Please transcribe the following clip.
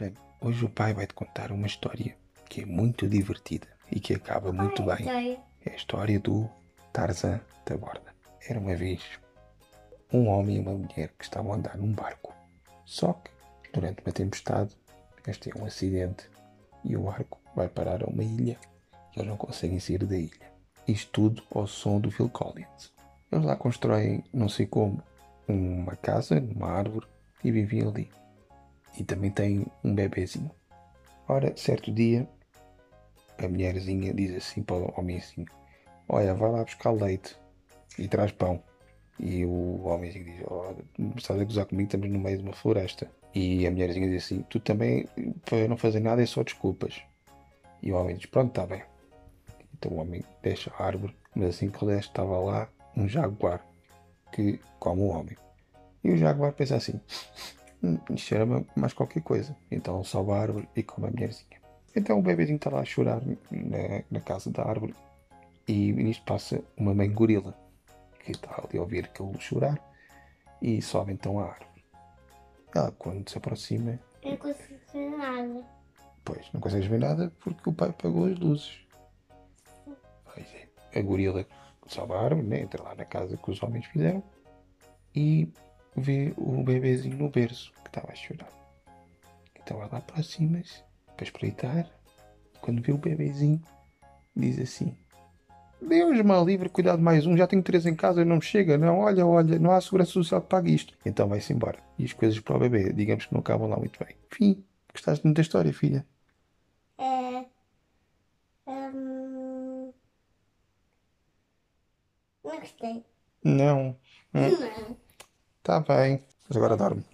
Ora, hoje o pai vai-te contar uma história que é muito divertida e que acaba muito bem. É a história do Tarzan da Borda. Era uma vez um homem e uma mulher que estavam a andar num barco. Só que, durante uma tempestade, eles têm um acidente e o barco vai parar a uma ilha e eles não conseguem sair da ilha. Isto tudo ao som do Phil Collins. Eles lá constroem, não sei como, uma casa numa árvore e vivem ali. E também têm um bebezinho. Ora, certo dia, a mulherzinha diz assim para o homenzinho: Olha, vai lá buscar leite e traz pão. E o homenzinho diz: oh, Estás a gozar comigo? Estamos no meio de uma floresta. E a mulherzinha diz assim: Tu também, para não fazer nada, é só desculpas. E o homem diz: Pronto, está bem. Então o homem deixa a árvore, mas assim que desce, estava lá um jaguar que come o homem. E o jaguar pensa assim: "Hum, Isto cheira-me mais qualquer coisa. Então sobe a árvore e come a mulherzinha. Então o bebezinho está lá a chorar na, na casa da árvore e nisto passa uma mãe gorila que está ali a ouvir aquele chorar e sobe então a árvore. Ela, quando se aproxima, Eu não consigo ver nada. pois não consegues ver nada porque o pai apagou as luzes. Pois é. A gorila sobe a árvore, né? entra lá na casa que os homens fizeram e vê o bebezinho no berço que estava a chorar. Então ela aproxima-se para espreitar. Quando vê o bebezinho, diz assim: Deus me livre, cuidado mais um, já tenho três em casa, não me chega, não, olha, olha, não há segurança social que pague isto. Então vai-se embora. E as coisas para o bebê, digamos que não acabam lá muito bem. Fim. Gostaste muito da história, filha? É. hum, Não gostei. Não. Não. Tá bem. Mas agora dorme.